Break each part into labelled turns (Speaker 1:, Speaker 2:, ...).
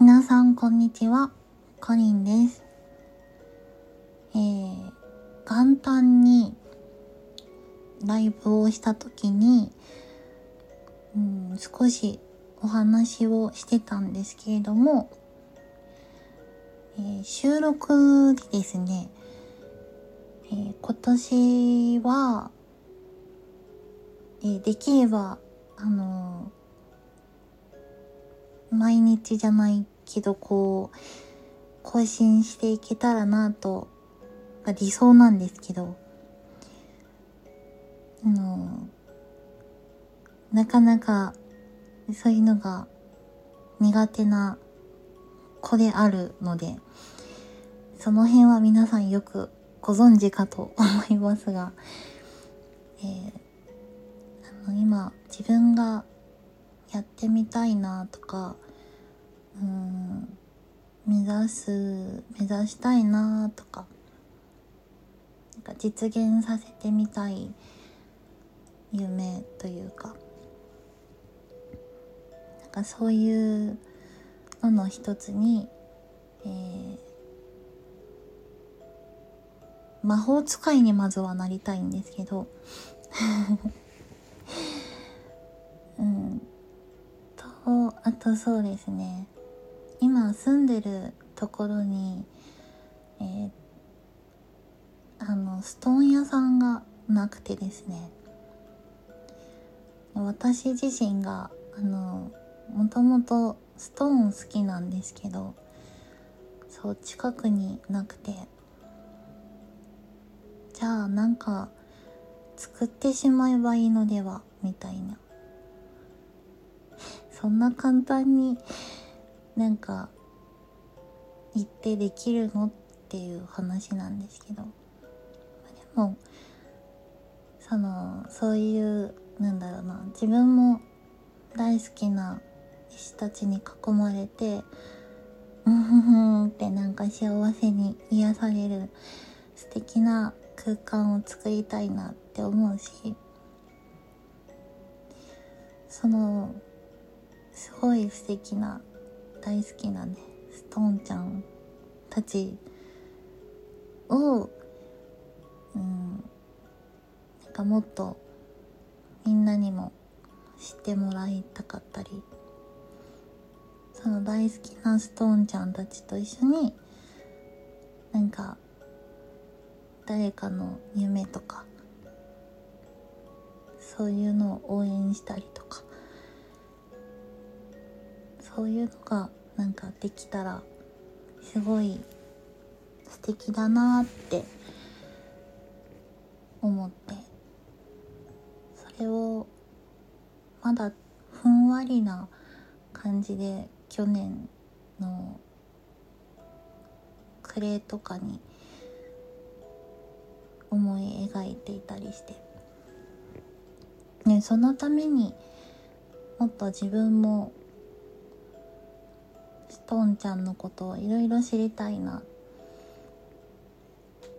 Speaker 1: 皆さんこんにちは、コリンです。えー、元旦にライブをした時に、うん、少しお話をしてたんですけれども、えー収録でですね、えー今年は、えーできれば、あの毎日じゃないけど、こう、更新していけたらなと、理想なんですけど、あのなかなか、そういうのが苦手な子であるので、その辺は皆さんよくご存知かと思いますが、えーあの今自分がやってみたいなとか、うん、目指す、目指したいなとか、なんか実現させてみたい夢というか、なんかそういうのの一つに、えー魔法使いにまずはなりたいんですけど、うん。と、あとそうですね。今住んでるところに、えーあの、ストーン屋さんがなくてですね。私自身が、あの、もともとストーン好きなんですけど、そう、近くになくて、じゃあなんか作ってしまえばいいのではみたいなそんな簡単になんか言ってできるの？っていう話なんですけど。でもそのそういうなんだろうな。自分も大好きな石たちに囲まれてうんふんふんってなんか幸せに癒される素敵な空間を作りたいなって思うしそのすごい素敵な大好きなねストーンちゃんたちをうんなんかもっとみんなにも知ってもらいたかったりその大好きなストーンちゃんたちと一緒になんか誰かの夢とかそういうのを応援したりとか。そういうのがなんかできたらすごい素敵だなって思って。それをまだふんわりな感じで去年の暮れとかに思い描いていたりして、ね、そのためにもっと自分もストーンちゃんのことをいろいろ知りたいな。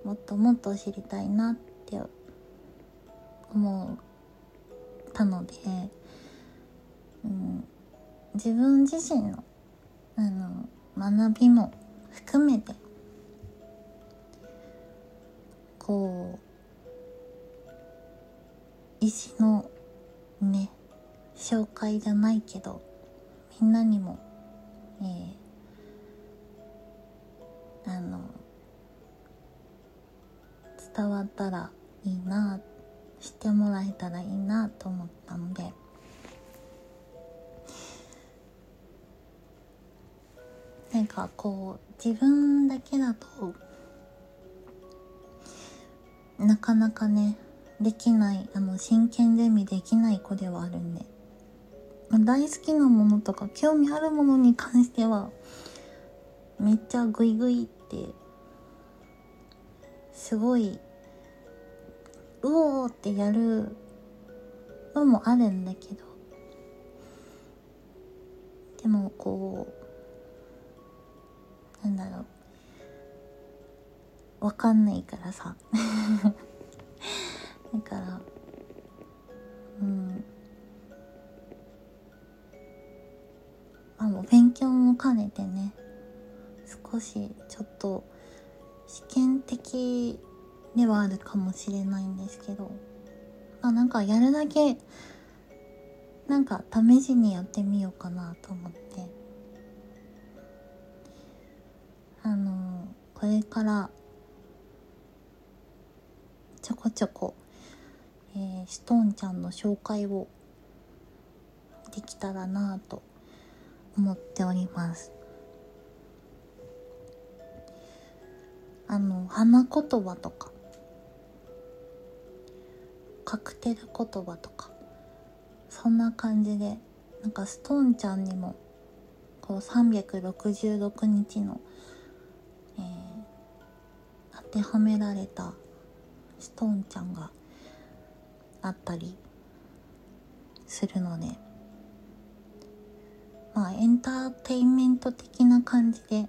Speaker 1: もっともっと知りたいなって思ったので、うん、自分自身のあの学びも含めてこう石のね紹介じゃないけどみんなにもえーあの伝わったらいいな知ってもらえたらいいなと思ったので。なんかこう自分だけだとなかなかねできないあの真剣ゼミできない子ではあるんで。大好きなものとか興味あるものに関してはめっちゃグイグイってすごいうおーってやるのもあるんだけど。でもこうなんだろう。わかんないからさ。だからうん。まあ、お勉強も兼ねてね。少しちょっと試験的ではあるかもしれないんですけどまあなんかやるだけなんか試しにやってみようかなと思って。あのこれからちょこちょこ、えー、ストーンちゃんの紹介をできたらなと思っております。花言葉とかカクテル言葉とかそんな感じでなんかストーンちゃんにもこう366日の、えー、当てはめられたストーンちゃんがあったりするのでまあエンターテインメント的な感じで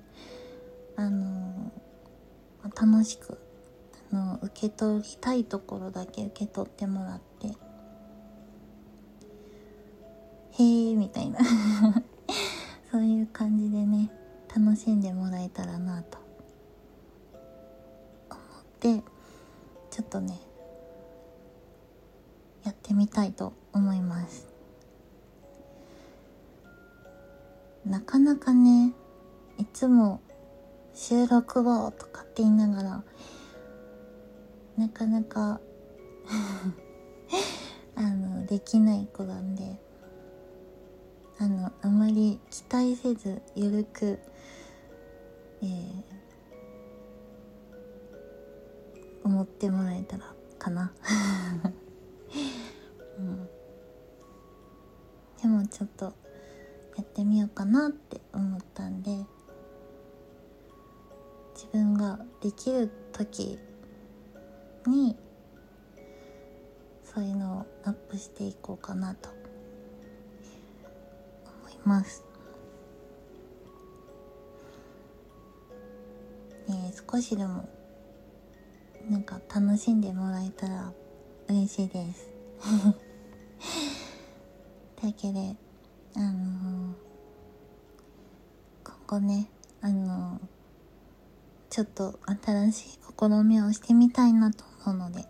Speaker 1: あのー、楽しくあの受け取りたいところだけ受け取ってもらってへえみたいな。そういう感じでね楽しんでもらえたらなと。思ってちょっとねやってみたいと思います。なかなかねいつも収録をとかって言いながらなかなか あのできない子なんであのあまり期待せずゆるく、えー、思ってもらえたらかな、うん、でもちょっとやってみようかなって思ったんで分ができる時にそういうのをアップしていこうかなと思います。え、少しでもなんか楽しんでもらえたら嬉しいです。というわけであのー、今後ねあのー、ちょっと新しい試みをしてみたいなと思うので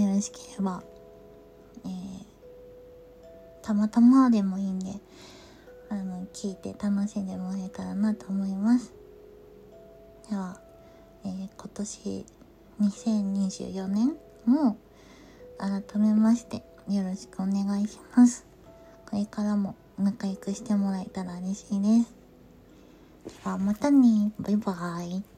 Speaker 1: よろしければえーたまたまでもいいんであの聞いて楽しんでもらえたらなと思います。では、えー、今年2024年も改めましてよろしくお願いします。これからも仲良くしてもらえたら嬉しいです。じゃあまたね。バイバイ。